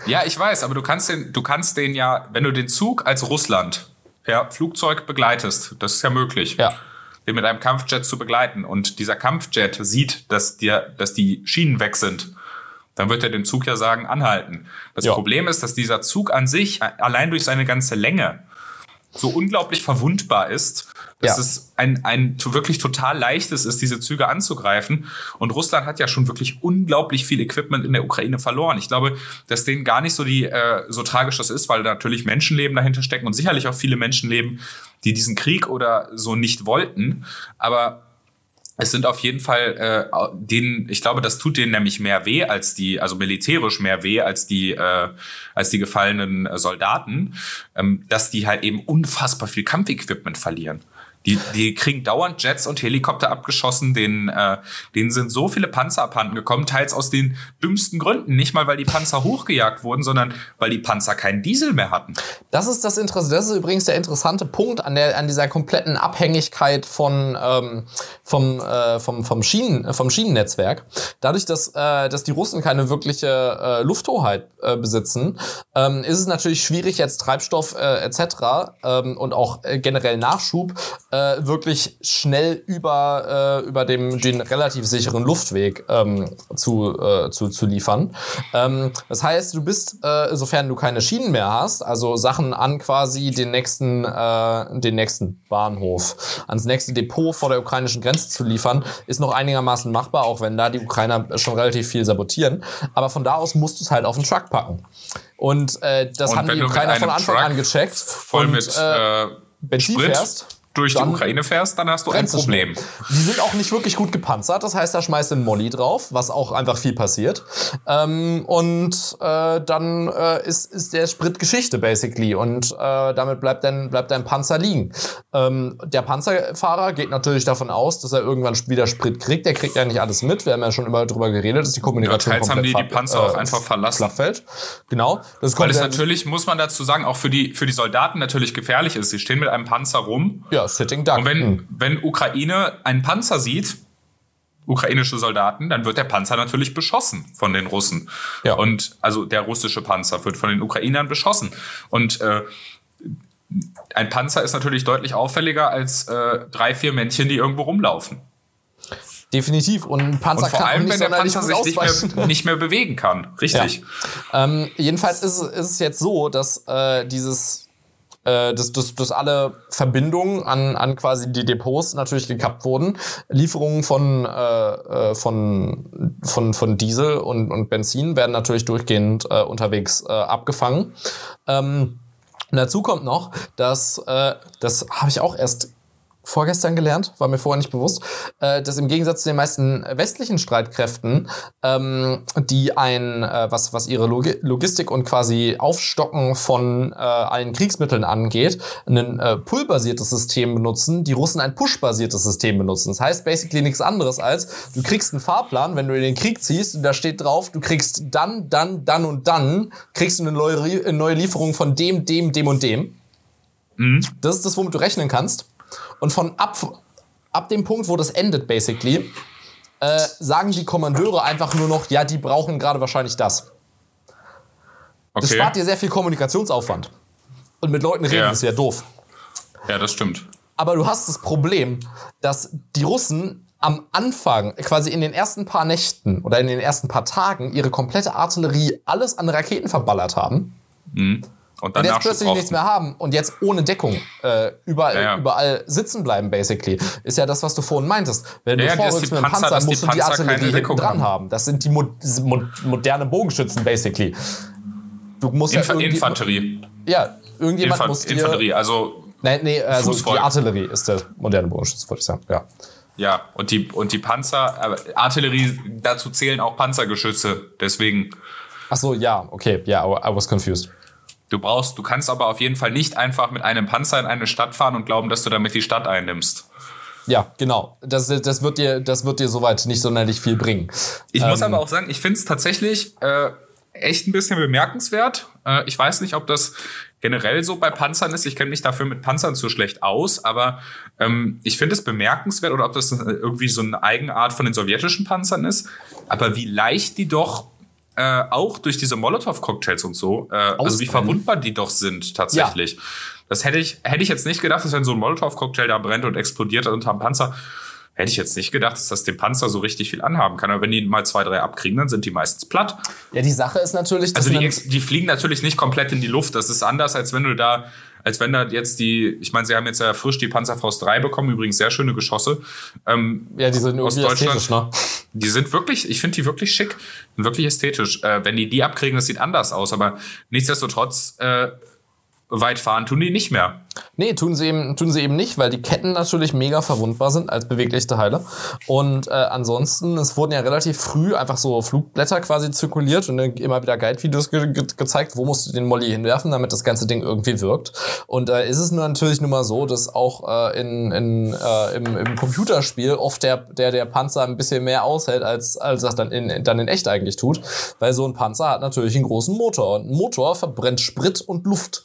Ja, ich weiß, aber du kannst den, du kannst den ja, wenn du den Zug als Russland per Flugzeug begleitest. Das ist ja möglich. Ja. Den mit einem Kampfjet zu begleiten. Und dieser Kampfjet sieht, dass, dir, dass die Schienen weg sind. Dann wird er dem Zug ja sagen, anhalten. Das ja. Problem ist, dass dieser Zug an sich allein durch seine ganze Länge so unglaublich verwundbar ist, dass ja. es ein, ein wirklich total leichtes ist, diese Züge anzugreifen. Und Russland hat ja schon wirklich unglaublich viel Equipment in der Ukraine verloren. Ich glaube, dass denen gar nicht so die äh, so tragisch das ist, weil natürlich Menschenleben dahinter stecken und sicherlich auch viele Menschenleben, die diesen Krieg oder so nicht wollten. Aber es sind auf jeden Fall äh, denen, ich glaube, das tut denen nämlich mehr weh als die, also militärisch mehr weh als die, äh, als die gefallenen Soldaten, ähm, dass die halt eben unfassbar viel Kampfequipment verlieren. Die, die kriegen dauernd Jets und Helikopter abgeschossen, denen, äh, denen sind so viele Panzer abhanden gekommen, teils aus den dümmsten Gründen. Nicht mal, weil die Panzer hochgejagt wurden, sondern weil die Panzer keinen Diesel mehr hatten. Das ist das Interessante. Das ist übrigens der interessante Punkt an, der, an dieser kompletten Abhängigkeit von, ähm, vom, äh, vom, vom, Schienen, vom Schienennetzwerk. Dadurch, dass, äh, dass die Russen keine wirkliche äh, Lufthoheit äh, besitzen, ähm, ist es natürlich schwierig, jetzt Treibstoff äh, etc. Ähm, und auch äh, generell Nachschub äh, wirklich schnell über, äh, über dem, den relativ sicheren Luftweg ähm, zu, äh, zu, zu liefern. Ähm, das heißt, du bist, äh, sofern du keine Schienen mehr hast, also Sachen an quasi den nächsten, äh, den nächsten Bahnhof, ans nächste Depot vor der ukrainischen Grenze zu liefern, ist noch einigermaßen machbar, auch wenn da die Ukrainer schon relativ viel sabotieren. Aber von da aus musst du es halt auf den Truck packen. Und äh, das und haben die Ukrainer von Anfang Truck an gecheckt. Voll und, mit äh, Benzin Sprit. fährst durch die Ukraine fährst, dann hast du ein Problem. Die sind auch nicht wirklich gut gepanzert, das heißt, da schmeißt du einen Molly drauf, was auch einfach viel passiert. Ähm, und äh, dann äh, ist, ist der Sprit Geschichte, basically. Und äh, damit bleibt dein, bleibt dein Panzer liegen. Ähm, der Panzerfahrer geht natürlich davon aus, dass er irgendwann wieder Sprit kriegt. Der kriegt ja nicht alles mit. Wir haben ja schon immer darüber geredet, dass die Kommunikation ja, teils haben die die Panzer auch äh, einfach verlassen. Flachfeld. Genau. Das Weil es natürlich, muss man dazu sagen, auch für die, für die Soldaten natürlich gefährlich ist. Sie stehen mit einem Panzer rum. Ja, Sitting Duck. Und wenn, hm. wenn Ukraine einen Panzer sieht, ukrainische Soldaten, dann wird der Panzer natürlich beschossen von den Russen. Ja. Und also der russische Panzer wird von den Ukrainern beschossen. Und äh, ein Panzer ist natürlich deutlich auffälliger als äh, drei, vier Männchen, die irgendwo rumlaufen. Definitiv. Und ein Panzer und vor allem, wenn der Panzer sich nicht mehr, nicht mehr, bewegen kann. Richtig. Ja. Ähm, jedenfalls ist, ist, es jetzt so, dass äh, dieses äh, dass, dass, dass alle Verbindungen an, an quasi die Depots natürlich gekappt wurden. Lieferungen von, äh, äh, von, von, von Diesel und, und Benzin werden natürlich durchgehend äh, unterwegs äh, abgefangen. Ähm, und dazu kommt noch, dass, äh, das habe ich auch erst vorgestern gelernt, war mir vorher nicht bewusst, äh, dass im Gegensatz zu den meisten westlichen Streitkräften, ähm, die ein, äh, was, was ihre Log Logistik und quasi Aufstocken von äh, allen Kriegsmitteln angeht, ein äh, Pull-basiertes System benutzen, die Russen ein Push-basiertes System benutzen. Das heißt basically nichts anderes als, du kriegst einen Fahrplan, wenn du in den Krieg ziehst, und da steht drauf, du kriegst dann, dann, dann und dann, kriegst du eine neue, neue Lieferung von dem, dem, dem und dem. Mhm. Das ist das, womit du rechnen kannst. Und von ab, ab dem Punkt, wo das endet, basically, äh, sagen die Kommandeure einfach nur noch, ja, die brauchen gerade wahrscheinlich das. Okay. Das spart dir sehr viel Kommunikationsaufwand. Und mit Leuten reden ja. ist ja doof. Ja, das stimmt. Aber du hast das Problem, dass die Russen am Anfang, quasi in den ersten paar Nächten oder in den ersten paar Tagen, ihre komplette Artillerie alles an Raketen verballert haben. Mhm. Und, dann und jetzt plötzlich nichts mehr haben und jetzt ohne Deckung äh, überall, ja, ja. überall sitzen bleiben, basically, ist ja das, was du vorhin meintest. Wenn ja, du vorrückst mit einem Panzer, Panzer musst du die Artillerie hinten dran haben. haben. Das sind die mo mo moderne Bogenschützen, basically. Du musst Inf ja Infanterie. Ja, irgendjemand Infant muss dir, Infanterie, also Nein, nee, also Fußvolk. die Artillerie ist der moderne Bogenschütze, würde ich sagen, ja. Ja, und die, und die Panzer, äh, Artillerie, dazu zählen auch Panzergeschütze, deswegen. Ach so, ja, okay, ja, yeah, I was confused. Du brauchst, du kannst aber auf jeden Fall nicht einfach mit einem Panzer in eine Stadt fahren und glauben, dass du damit die Stadt einnimmst. Ja, genau. Das, das, wird dir, das wird dir soweit nicht sonderlich viel bringen. Ich ähm, muss aber auch sagen, ich finde es tatsächlich äh, echt ein bisschen bemerkenswert. Äh, ich weiß nicht, ob das generell so bei Panzern ist. Ich kenne mich dafür mit Panzern zu schlecht aus, aber ähm, ich finde es bemerkenswert oder ob das irgendwie so eine Eigenart von den sowjetischen Panzern ist. Aber wie leicht die doch äh, auch durch diese Molotow-Cocktails und so, äh, also wie verwundbar die doch sind tatsächlich. Ja. Das hätte ich, hätte ich jetzt nicht gedacht, dass wenn so ein Molotow-Cocktail da brennt und explodiert unter einem Panzer, hätte ich jetzt nicht gedacht, dass das dem Panzer so richtig viel anhaben kann. Aber wenn die mal zwei, drei abkriegen, dann sind die meistens platt. Ja, die Sache ist natürlich, dass also die, die fliegen natürlich nicht komplett in die Luft. Das ist anders, als wenn du da als wenn da jetzt die, ich meine, sie haben jetzt ja frisch die Panzerfaust 3 bekommen, übrigens sehr schöne Geschosse. Ähm, ja, die sind aus Deutschland. Ne? Die sind wirklich, ich finde die wirklich schick, wirklich ästhetisch. Äh, wenn die die abkriegen, das sieht anders aus, aber nichtsdestotrotz äh, weit fahren tun die nicht mehr. Nee, tun sie eben, tun sie eben nicht, weil die Ketten natürlich mega verwundbar sind als bewegliche Teile. Und äh, ansonsten, es wurden ja relativ früh einfach so Flugblätter quasi zirkuliert und immer wieder Guide-Videos ge ge gezeigt, wo musst du den Molly hinwerfen, damit das ganze Ding irgendwie wirkt. Und äh, ist es nur natürlich nur mal so, dass auch äh, in, in, äh, im, im Computerspiel oft der, der, der Panzer ein bisschen mehr aushält, als, als das dann in, dann in echt eigentlich tut. Weil so ein Panzer hat natürlich einen großen Motor. Und ein Motor verbrennt Sprit und Luft.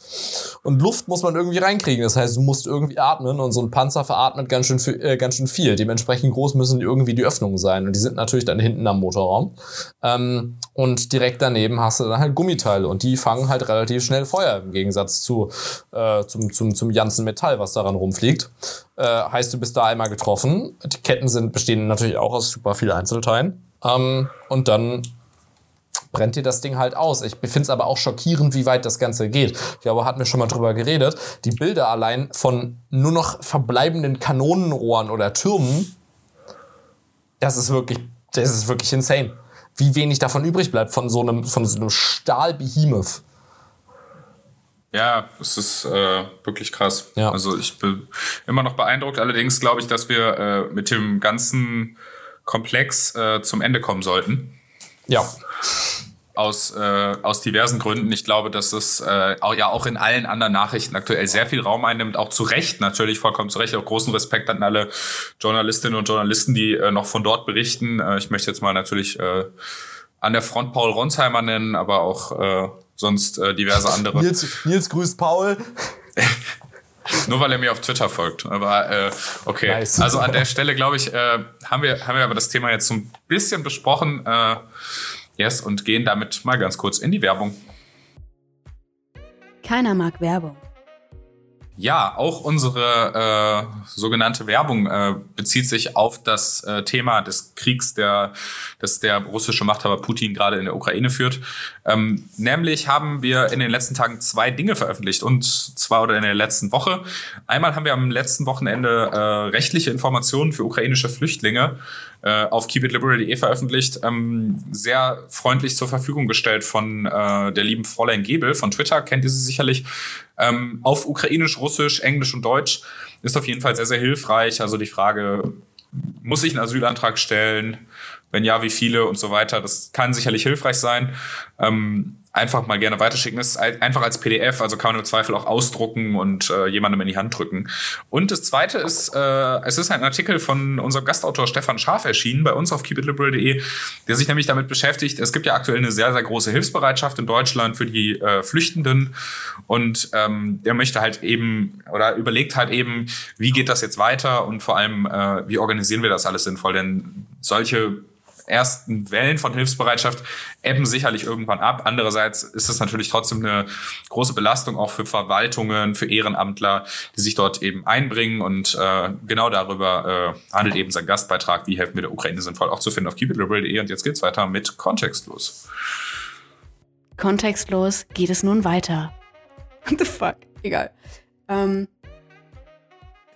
Und Luft muss man irgendwie reinkriegen kriegen. Das heißt, du musst irgendwie atmen und so ein Panzer veratmet ganz schön, äh, ganz schön viel. Dementsprechend groß müssen irgendwie die Öffnungen sein. Und die sind natürlich dann hinten am Motorraum. Ähm, und direkt daneben hast du dann halt Gummiteile und die fangen halt relativ schnell Feuer im Gegensatz zu, äh, zum, zum, zum ganzen Metall, was daran rumfliegt. Äh, heißt, du bist da einmal getroffen. Die Ketten sind, bestehen natürlich auch aus super vielen Einzelteilen. Ähm, und dann brennt dir das Ding halt aus. Ich finde es aber auch schockierend, wie weit das Ganze geht. Ich glaube, hatten wir schon mal drüber geredet. Die Bilder allein von nur noch verbleibenden Kanonenrohren oder Türmen, das ist wirklich, das ist wirklich insane. Wie wenig davon übrig bleibt von so einem, von so einem Stahlbehemoth. Ja, es ist äh, wirklich krass. Ja. Also ich bin immer noch beeindruckt. Allerdings glaube ich, dass wir äh, mit dem ganzen Komplex äh, zum Ende kommen sollten. Ja aus, äh, aus diversen Gründen. Ich glaube, dass es äh, auch, ja auch in allen anderen Nachrichten aktuell sehr viel Raum einnimmt, auch zu Recht natürlich, vollkommen zu Recht. Auch großen Respekt an alle Journalistinnen und Journalisten, die äh, noch von dort berichten. Äh, ich möchte jetzt mal natürlich äh, an der Front Paul Ronsheimer nennen, aber auch äh, sonst äh, diverse andere. Nils, Nils grüßt Paul. Nur weil er mir auf Twitter folgt. Aber äh, okay. Nice. Also an der Stelle, glaube ich, äh, haben, wir, haben wir aber das Thema jetzt so ein bisschen besprochen. Äh, Yes, und gehen damit mal ganz kurz in die Werbung. Keiner mag Werbung. Ja, auch unsere äh, sogenannte Werbung äh, bezieht sich auf das äh, Thema des Kriegs, der, das der russische Machthaber Putin gerade in der Ukraine führt. Ähm, nämlich haben wir in den letzten Tagen zwei Dinge veröffentlicht und zwar oder in der letzten Woche. Einmal haben wir am letzten Wochenende äh, rechtliche Informationen für ukrainische Flüchtlinge äh, auf keepitliberal.de veröffentlicht, ähm, sehr freundlich zur Verfügung gestellt von äh, der lieben Fräulein Gebel von Twitter, kennt ihr sie sicherlich, ähm, auf Ukrainisch, Russisch, Englisch und Deutsch. Ist auf jeden Fall sehr, sehr hilfreich. Also die Frage, muss ich einen Asylantrag stellen? Wenn ja, wie viele und so weiter. Das kann sicherlich hilfreich sein. Ähm, einfach mal gerne weiterschicken. Es ist einfach als PDF, also kann man im Zweifel auch ausdrucken und äh, jemandem in die Hand drücken. Und das zweite ist, äh, es ist ein Artikel von unserem Gastautor Stefan Scharf erschienen bei uns auf keepitliberal.de, der sich nämlich damit beschäftigt. Es gibt ja aktuell eine sehr, sehr große Hilfsbereitschaft in Deutschland für die äh, Flüchtenden und ähm, der möchte halt eben oder überlegt halt eben, wie geht das jetzt weiter und vor allem, äh, wie organisieren wir das alles sinnvoll? Denn solche ersten Wellen von Hilfsbereitschaft ebben sicherlich irgendwann ab. Andererseits ist es natürlich trotzdem eine große Belastung auch für Verwaltungen, für Ehrenamtler, die sich dort eben einbringen. Und äh, genau darüber äh, handelt eben sein Gastbeitrag, wie helfen wir der Ukraine sinnvoll, auch zu finden auf keepitliberal.de. Und jetzt geht's weiter mit Kontextlos. Kontextlos geht es nun weiter. What the fuck? Egal. Ähm,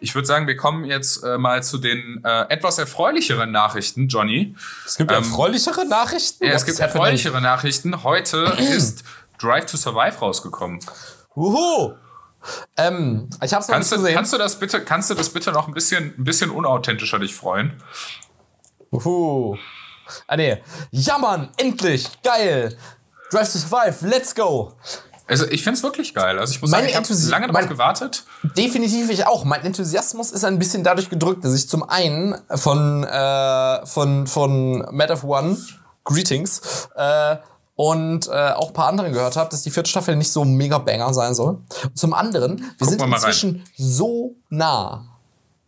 ich würde sagen, wir kommen jetzt äh, mal zu den äh, etwas erfreulicheren Nachrichten, Johnny. Es gibt ähm, erfreulichere Nachrichten? Ja, es gibt erfreulichere Nachrichten. Heute ist Drive to Survive rausgekommen. Uhu! Ähm, ich hab's noch kannst nicht du, gesehen. Kannst du das bitte, kannst du das bitte noch ein bisschen, ein bisschen unauthentischer dich freuen? Uhu. Ah nee. Ja Mann, endlich! Geil! Drive to Survive, let's go! Also ich finde es wirklich geil. Also ich muss sagen, ich habe lange darauf gewartet. Definitiv ich auch. Mein Enthusiasmus ist ein bisschen dadurch gedrückt, dass ich zum einen von, äh, von, von Mad of One, Greetings, äh, und äh, auch ein paar anderen gehört habe, dass die vierte Staffel nicht so mega banger sein soll. Zum anderen, wir Gucken sind wir inzwischen rein. so nah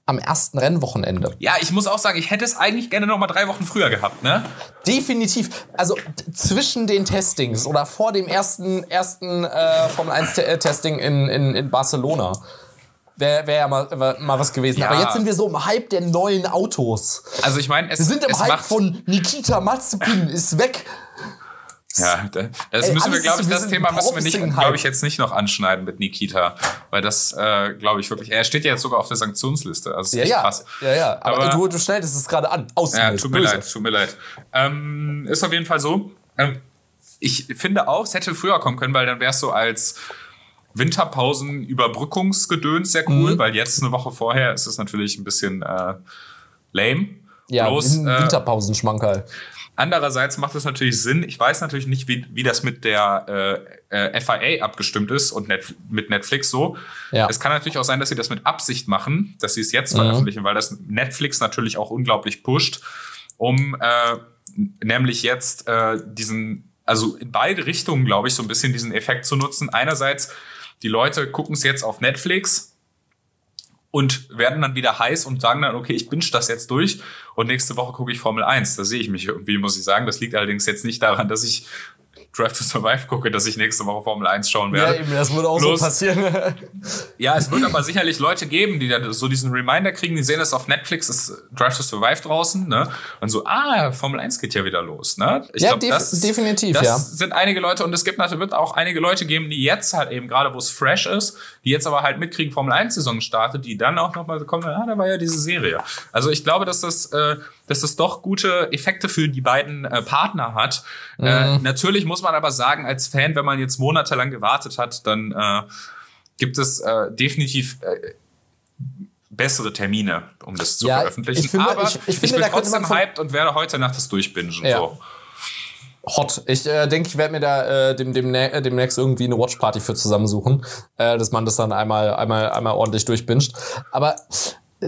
am ersten Rennwochenende. Ja, ich muss auch sagen, ich hätte es eigentlich gerne noch mal drei Wochen früher gehabt, ne? Definitiv. Also zwischen den Testings oder vor dem ersten, ersten äh, Formel 1 äh, Testing in, in, in Barcelona. Wäre wär ja mal, mal was gewesen. Ja. Aber jetzt sind wir so im Hype der neuen Autos. Also ich meine, es Wir sind im Hype von Nikita Mazepin ist weg. Ja, das Ey, müssen wir, glaube ich, das Thema müssen wir nicht, glaube ich, jetzt nicht noch anschneiden mit Nikita, weil das, äh, glaube ich wirklich, er steht ja jetzt sogar auf der Sanktionsliste, also ja, ja, krass. Ja, ja, aber, aber du, du schneidest es gerade an, aus. Ja, tut mir leid, tut mir leid. Ähm, ist auf jeden Fall so. Ähm, ich finde auch, es hätte früher kommen können, weil dann wärst du als Winterpausen-Überbrückungsgedöns sehr cool, mhm. weil jetzt eine Woche vorher ist es natürlich ein bisschen äh, lame. Ja, Bloß, äh, Winterpausenschmankerl. Andererseits macht es natürlich Sinn. Ich weiß natürlich nicht, wie, wie das mit der äh, äh, FIA abgestimmt ist und Net mit Netflix so. Ja. Es kann natürlich auch sein, dass sie das mit Absicht machen, dass sie es jetzt mhm. veröffentlichen, weil das Netflix natürlich auch unglaublich pusht, um äh, nämlich jetzt äh, diesen, also in beide Richtungen, glaube ich, so ein bisschen diesen Effekt zu nutzen. Einerseits, die Leute gucken es jetzt auf Netflix und werden dann wieder heiß und sagen dann, okay, ich binge das jetzt durch und nächste Woche gucke ich Formel 1. Da sehe ich mich irgendwie, muss ich sagen. Das liegt allerdings jetzt nicht daran, dass ich Drive to Survive gucke, dass ich nächste Woche Formel 1 schauen werde. Ja, eben, das würde auch Bloß, so passieren. ja, es wird aber sicherlich Leute geben, die da so diesen Reminder kriegen, die sehen das auf Netflix, ist Drive to Survive draußen, ne? Und so, ah, Formel 1 geht ja wieder los, ne? Ich ja, glaub, def das, definitiv, das ja. sind einige Leute und es gibt natürlich wird auch einige Leute geben, die jetzt halt eben gerade, wo es fresh ist, die jetzt aber halt mitkriegen, Formel 1 Saison startet, die dann auch nochmal kommen, ah, da war ja diese Serie. Also ich glaube, dass das, äh, dass das doch gute Effekte für die beiden äh, Partner hat. Äh, mhm. Äh, natürlich muss man aber sagen, als Fan, wenn man jetzt monatelang gewartet hat, dann äh, gibt es äh, definitiv äh, bessere Termine, um das zu ja, veröffentlichen. Ich finde, aber ich, ich, finde, ich bin trotzdem hyped und werde heute Nacht das durchbingen. Ja. So. Hot. Ich äh, denke, ich werde mir da äh, dem, dem, demnächst irgendwie eine Watchparty für zusammensuchen, äh, dass man das dann einmal, einmal, einmal ordentlich durchbinscht. Aber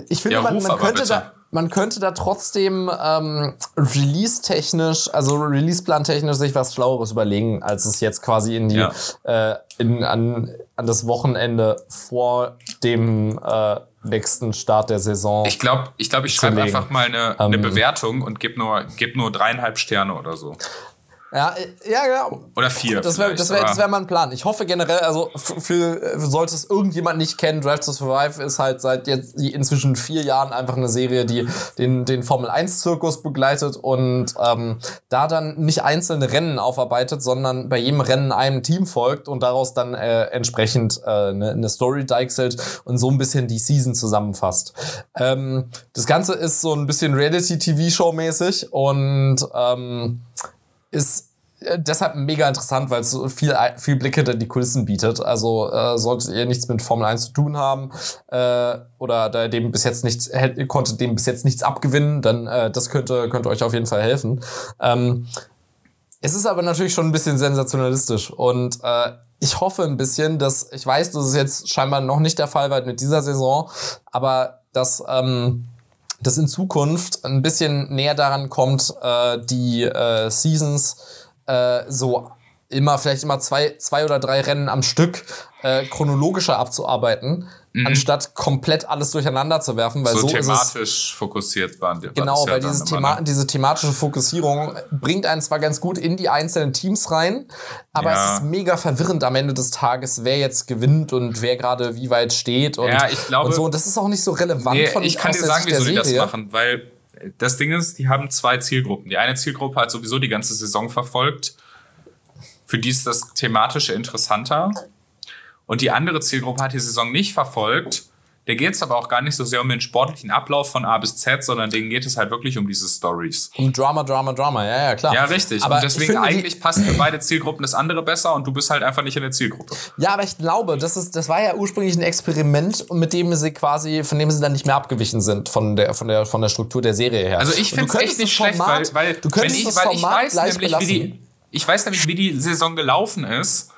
ich finde, ja, man, man könnte da man könnte da trotzdem ähm, release-technisch, also release-plan-technisch sich was Schlaueres überlegen, als es jetzt quasi in die ja. äh, in, an, an das Wochenende vor dem äh, nächsten Start der Saison. Ich glaube, ich, glaub, ich schreibe einfach mal eine, eine ähm, Bewertung und gebe nur, geb nur dreieinhalb Sterne oder so. Ja, ja, ja. Oder vier. Das wäre das wär, das wär mal ein Plan. Ich hoffe generell, also für, sollte es irgendjemand nicht kennen, Drive to Survive ist halt seit jetzt inzwischen vier Jahren einfach eine Serie, die den, den Formel 1-Zirkus begleitet und ähm, da dann nicht einzelne Rennen aufarbeitet, sondern bei jedem Rennen einem Team folgt und daraus dann äh, entsprechend äh, eine, eine Story deichselt und so ein bisschen die Season zusammenfasst. Ähm, das Ganze ist so ein bisschen Reality-TV-Show-mäßig und ähm, ist äh, deshalb mega interessant, weil es so viel, viel Blick hinter die Kulissen bietet. Also äh, solltet ihr nichts mit Formel 1 zu tun haben äh, oder da dem bis jetzt nichts, konntet dem bis jetzt nichts abgewinnen, dann äh, das könnte, könnte euch auf jeden Fall helfen. Ähm, es ist aber natürlich schon ein bisschen sensationalistisch und äh, ich hoffe ein bisschen, dass, ich weiß, dass es jetzt scheinbar noch nicht der Fall war mit dieser Saison, aber dass ähm, das in Zukunft ein bisschen näher daran kommt, äh, die äh, Seasons äh, so immer vielleicht immer zwei, zwei oder drei Rennen am Stück äh, chronologischer abzuarbeiten, mhm. anstatt komplett alles durcheinander zu werfen. Weil so, so thematisch es, fokussiert waren die. Genau, weil ja dieses Thema, ne? diese thematische Fokussierung bringt einen zwar ganz gut in die einzelnen Teams rein, aber ja. es ist mega verwirrend am Ende des Tages, wer jetzt gewinnt und wer gerade wie weit steht und, ja, ich glaube, und so. Und das ist auch nicht so relevant nee, von Ich kann dir sagen, wieso die das machen, weil das Ding ist, die haben zwei Zielgruppen. Die eine Zielgruppe hat sowieso die ganze Saison verfolgt. Für die ist das thematische interessanter. Und die andere Zielgruppe hat die Saison nicht verfolgt. Der geht es aber auch gar nicht so sehr um den sportlichen Ablauf von A bis Z, sondern denen geht es halt wirklich um diese Stories. Um Drama, Drama, Drama, ja, ja, klar. Ja, richtig. Aber und deswegen eigentlich passt für beide Zielgruppen das andere besser und du bist halt einfach nicht in der Zielgruppe. Ja, aber ich glaube, das, ist, das war ja ursprünglich ein Experiment, mit dem sie quasi, von dem sie dann nicht mehr abgewichen sind von der, von der, von der Struktur der Serie her. Also ich finde es echt nicht schlecht, weil, weil, du könntest ich, das Format ich weiß nämlich, wie die, ich weiß nämlich, wie die Saison gelaufen ist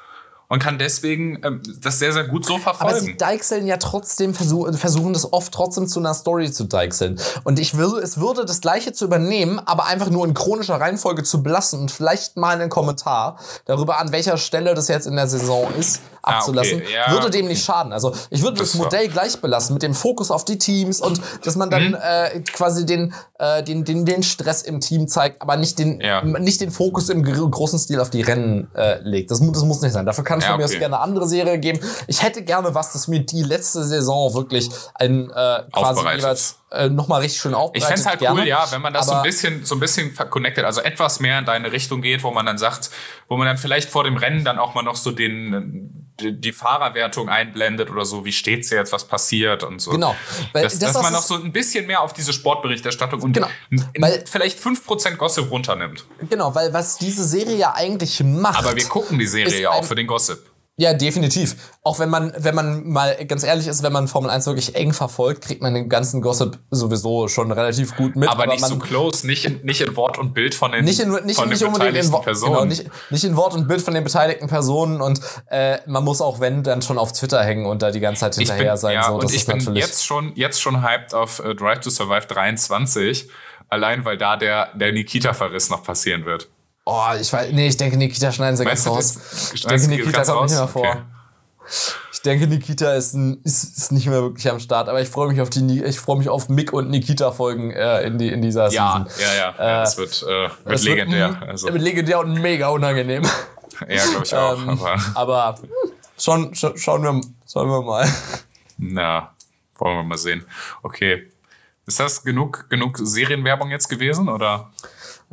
und kann deswegen ähm, das sehr, sehr gut so verfolgen. Aber sie deichseln ja trotzdem, versuch, versuchen das oft trotzdem zu einer Story zu deichseln. Und ich will, es würde das Gleiche zu übernehmen, aber einfach nur in chronischer Reihenfolge zu belassen und vielleicht mal einen Kommentar darüber, an welcher Stelle das jetzt in der Saison ist, abzulassen, ah, okay. ja, würde dem nicht schaden. Also ich würde das, das Modell gleich belassen, mit dem Fokus auf die Teams und dass man dann mhm. äh, quasi den, äh, den, den, den Stress im Team zeigt, aber nicht den, ja. nicht den Fokus im großen Stil auf die Rennen äh, legt. Das, das muss nicht sein. Dafür kann es ja, von mir okay. gerne eine andere Serie geben. Ich hätte gerne was, das mir die letzte Saison wirklich ein äh, quasi jeweils äh, nochmal richtig schön aufbereitet. Ich fände es halt gerne. cool, ja, wenn man das so ein bisschen, so ein bisschen connected, also etwas mehr in deine Richtung geht, wo man dann sagt, wo man dann vielleicht vor dem Rennen dann auch mal noch so den, die, Fahrerwertung einblendet oder so, wie steht's jetzt, was passiert und so. Genau. Weil dass, das dass man noch so ein bisschen mehr auf diese Sportberichterstattung und genau. weil, vielleicht 5% Gossip runternimmt. Genau, weil was diese Serie ja eigentlich macht. Aber wir gucken die Serie ja auch für den Gossip. Ja, definitiv. Auch wenn man, wenn man mal ganz ehrlich ist, wenn man Formel 1 wirklich eng verfolgt, kriegt man den ganzen Gossip sowieso schon relativ gut mit. Aber, aber nicht so close, nicht in, nicht in Wort und Bild von den, nicht in, nicht, von nicht den beteiligten in, Personen. Genau, nicht, nicht in Wort und Bild von den beteiligten Personen und äh, man muss auch, wenn, dann schon auf Twitter hängen und da die ganze Zeit hinterher bin, sein. Ja, so, und ich bin jetzt schon, jetzt schon hyped auf uh, Drive to Survive 23, allein weil da der, der Nikita-Verriss noch passieren wird. Oh, ich weiß, nee, ich denke, Nikita schneiden sie ganz raus. Ich denke, Nikita kommt nicht mehr vor. Okay. Ich denke, Nikita ist, ist, ist nicht mehr wirklich am Start, aber ich freue mich auf die, ich freue mich auf Mick und Nikita Folgen äh, in, die, in dieser ja, Season. Ja, ja, ja. Äh, das wird, äh, wird legendär. Wird, also. wird legendär und mega unangenehm. Ja, glaube ich auch. ähm, aber aber schon, schon, schauen, wir, schauen wir mal. Na, wollen wir mal sehen. Okay. Ist das genug, genug Serienwerbung jetzt gewesen, oder?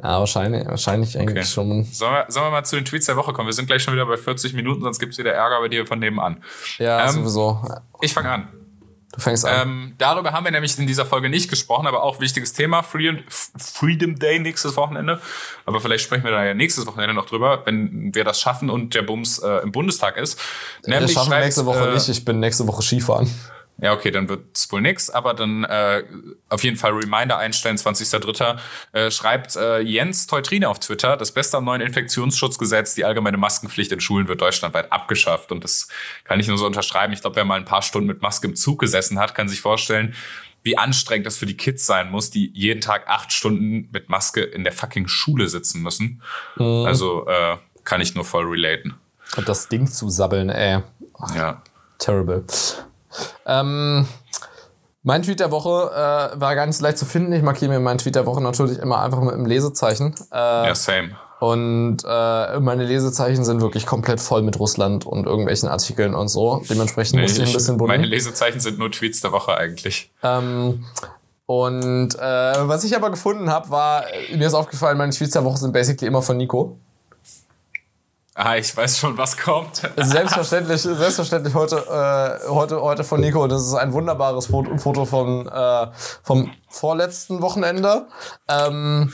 Ja, wahrscheinlich, wahrscheinlich eigentlich okay. schon. Sollen wir, sollen wir mal zu den Tweets der Woche kommen? Wir sind gleich schon wieder bei 40 Minuten, sonst gibt es wieder Ärger bei dir von nebenan. Ja, ähm, sowieso. Ich fange an. Du fängst an. Ähm, darüber haben wir nämlich in dieser Folge nicht gesprochen, aber auch wichtiges Thema, Freedom, Freedom Day nächstes Wochenende. Aber vielleicht sprechen wir da ja nächstes Wochenende noch drüber, wenn wir das schaffen und der Bums äh, im Bundestag ist. Nämlich wir schaffen nächste Woche äh, nicht, ich bin nächste Woche Skifahren. Ja, okay, dann wird's wohl nix, aber dann äh, auf jeden Fall Reminder einstellen, 20.03. Äh, schreibt äh, Jens Teutrine auf Twitter, das Beste am neuen Infektionsschutzgesetz, die allgemeine Maskenpflicht in Schulen wird deutschlandweit abgeschafft. Und das kann ich nur so unterschreiben. Ich glaube, wer mal ein paar Stunden mit Maske im Zug gesessen hat, kann sich vorstellen, wie anstrengend das für die Kids sein muss, die jeden Tag acht Stunden mit Maske in der fucking Schule sitzen müssen. Mhm. Also äh, kann ich nur voll relaten. Und das Ding zu sabbeln, ey. Ja. Terrible. Ähm, mein Tweet der Woche äh, war so leicht zu finden. Ich markiere mir meinen Tweet der Woche natürlich immer einfach mit einem Lesezeichen. Äh, ja, same. Und äh, meine Lesezeichen sind wirklich komplett voll mit Russland und irgendwelchen Artikeln und so. Dementsprechend nee, muss ich ein bisschen buddeln. Meine Lesezeichen sind nur Tweets der Woche eigentlich. Ähm, und äh, was ich aber gefunden habe, war, mir ist aufgefallen, meine Tweets der Woche sind basically immer von Nico. Ah, ich weiß schon, was kommt. Selbstverständlich, selbstverständlich heute, äh, heute, heute von Nico. Das ist ein wunderbares Foto, Foto von, äh, vom vorletzten Wochenende. Ähm,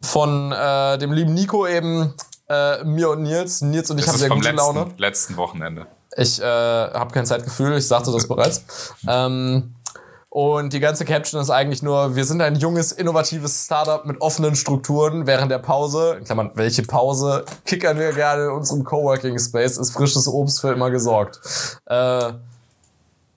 von äh, dem lieben Nico eben, äh, mir und Nils. Nils und ich haben sehr gute letzten, Laune. letzten Wochenende. Ich äh, habe kein Zeitgefühl, ich sagte das bereits. Ähm, und die ganze Caption ist eigentlich nur, wir sind ein junges, innovatives Startup mit offenen Strukturen während der Pause. In Klammern, welche Pause? Kickern wir gerne in unserem Coworking Space, ist frisches Obst für immer gesorgt. Äh,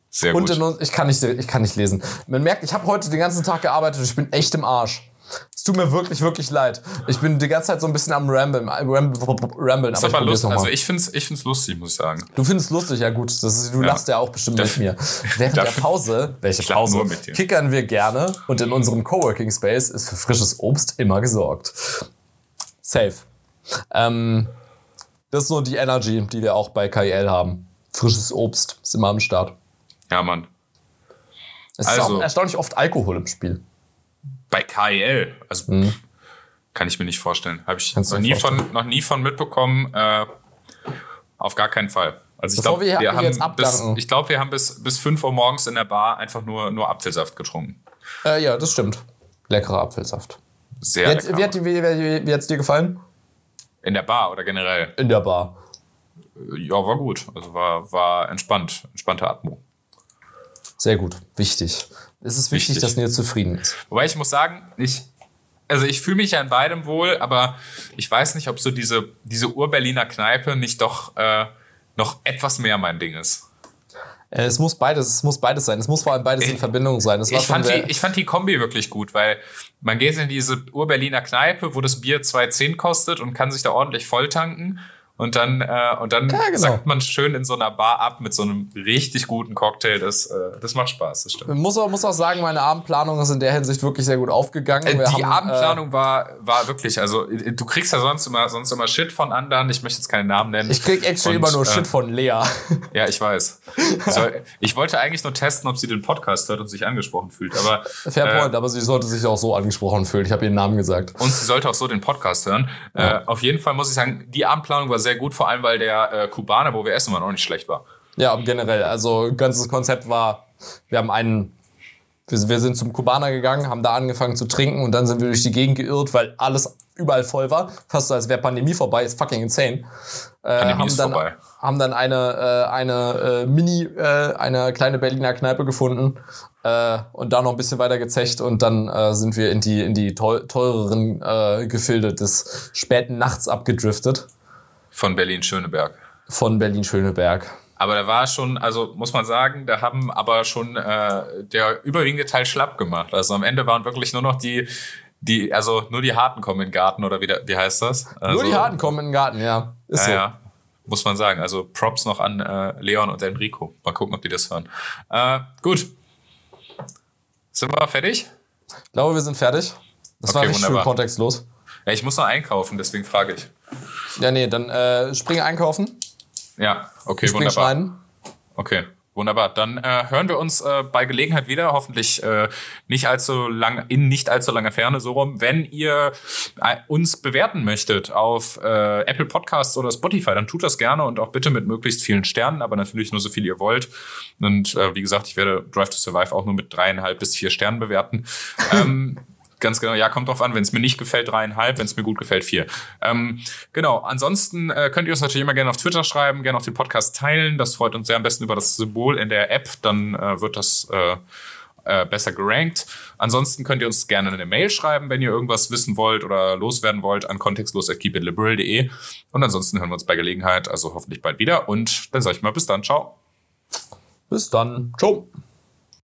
Sehr gut. Und in, ich, kann nicht, ich kann nicht lesen. Man merkt, ich habe heute den ganzen Tag gearbeitet ich bin echt im Arsch. Es tut mir wirklich, wirklich leid. Ich bin die ganze Zeit so ein bisschen am Ramblen. Ramblen, ramblen aber, aber lustig. Also ich finde es ich find's lustig, muss ich sagen. Du findest lustig, ja gut. Das ist, du ja. lachst ja auch bestimmt mit mir. Während der Pause, welche Pause, kickern wir gerne und in unserem Coworking Space ist für frisches Obst immer gesorgt. Safe. Ähm, das ist so die Energy, die wir auch bei KIL haben. Frisches Obst ist immer am Start. Ja, Mann. Es also, ist auch erstaunlich oft Alkohol im Spiel. Bei KIL. Also mhm. kann ich mir nicht vorstellen. Habe ich noch nie, von, noch nie von mitbekommen. Äh, auf gar keinen Fall. Also ich glaube, wir, wir, haben bis, ich glaube, wir haben bis, bis 5 Uhr morgens in der Bar einfach nur, nur Apfelsaft getrunken. Äh, ja, das stimmt. Leckerer Apfelsaft. Sehr jetzt, lecker. Wie hat, wie, wie, wie hat's dir gefallen? In der Bar oder generell? In der Bar. Ja, war gut. Also war, war entspannt. Entspannte Atmung. Sehr gut. Wichtig. Es ist wichtig, wichtig. dass Nils zufrieden ist. Wobei ich muss sagen, ich, also ich fühle mich ja in beidem wohl, aber ich weiß nicht, ob so diese, diese Ur-Berliner Kneipe nicht doch äh, noch etwas mehr mein Ding ist. Äh, es muss beides, es muss beides sein. Es muss vor allem beides ich, in Verbindung sein. ich, fand die, ich fand die Kombi wirklich gut, weil man geht in diese Ur-Berliner Kneipe, wo das Bier 2,10 kostet und kann sich da ordentlich volltanken. Und dann, äh, und dann ja, genau. sagt man schön in so einer Bar ab mit so einem richtig guten Cocktail. Das, äh, das macht Spaß, das stimmt. Ich muss auch, muss auch sagen, meine Abendplanung ist in der Hinsicht wirklich sehr gut aufgegangen. Äh, die haben, Abendplanung äh, war, war wirklich, also du kriegst ja sonst immer, sonst immer Shit von anderen. Ich möchte jetzt keinen Namen nennen. Ich krieg actually immer nur Shit äh, von Lea. Ja, ich weiß. Also, ich wollte eigentlich nur testen, ob sie den Podcast hört und sich angesprochen fühlt. Aber, Fair äh, point, aber sie sollte sich auch so angesprochen fühlen. Ich habe ihren Namen gesagt. Und sie sollte auch so den Podcast hören. Ja. auf jeden Fall muss ich sagen, die Abendplanung war sehr gut, vor allem weil der äh, Kubaner, wo wir essen waren, auch nicht schlecht war. Ja, generell. Also ganzes Konzept war, wir haben einen wir, sind zum Kubaner gegangen, haben da angefangen zu trinken und dann sind wir durch die Gegend geirrt, weil alles überall voll war. Fast so, als wäre Pandemie vorbei, ist fucking insane. Äh, Pandemie haben, ist dann, vorbei. haben dann eine, äh, eine äh, Mini, äh, eine kleine Berliner Kneipe gefunden äh, und da noch ein bisschen weiter gezecht und dann äh, sind wir in die, in die teureren Gefilde des späten Nachts abgedriftet. Von Berlin-Schöneberg. Von Berlin-Schöneberg. Aber da war schon, also muss man sagen, da haben aber schon äh, der überwiegende Teil schlapp gemacht. Also am Ende waren wirklich nur noch die, die, also nur die Harten kommen in den Garten oder wie, wie heißt das? Also, nur die Harten kommen in den Garten, ja. Ist ja, so. ja. Muss man sagen. Also Props noch an äh, Leon und Enrico. Mal gucken, ob die das hören. Äh, gut. Sind wir fertig? Ich glaube, wir sind fertig. Das okay, war richtig wunderbar. schön kontextlos. Ja, ich muss noch einkaufen, deswegen frage ich. Ja, nee, dann äh, spring einkaufen. Ja, okay, spring wunderbar. Schneiden. Okay, wunderbar. Dann äh, hören wir uns äh, bei Gelegenheit wieder, hoffentlich äh, nicht allzu lang, in nicht allzu langer Ferne so rum. Wenn ihr äh, uns bewerten möchtet auf äh, Apple Podcasts oder Spotify, dann tut das gerne und auch bitte mit möglichst vielen Sternen, aber natürlich nur so viel ihr wollt. Und äh, wie gesagt, ich werde Drive to Survive auch nur mit dreieinhalb bis vier Sternen bewerten. ähm, Ganz genau, ja, kommt drauf an. Wenn es mir nicht gefällt, dreieinhalb, wenn es mir gut gefällt, vier. Ähm, genau, ansonsten äh, könnt ihr uns natürlich immer gerne auf Twitter schreiben, gerne auf den Podcast teilen. Das freut uns sehr am besten über das Symbol in der App, dann äh, wird das äh, äh, besser gerankt. Ansonsten könnt ihr uns gerne eine Mail schreiben, wenn ihr irgendwas wissen wollt oder loswerden wollt, an kontextlos.keepitliberal.de. Und ansonsten hören wir uns bei Gelegenheit, also hoffentlich bald wieder. Und dann sage ich mal bis dann, ciao. Bis dann, ciao.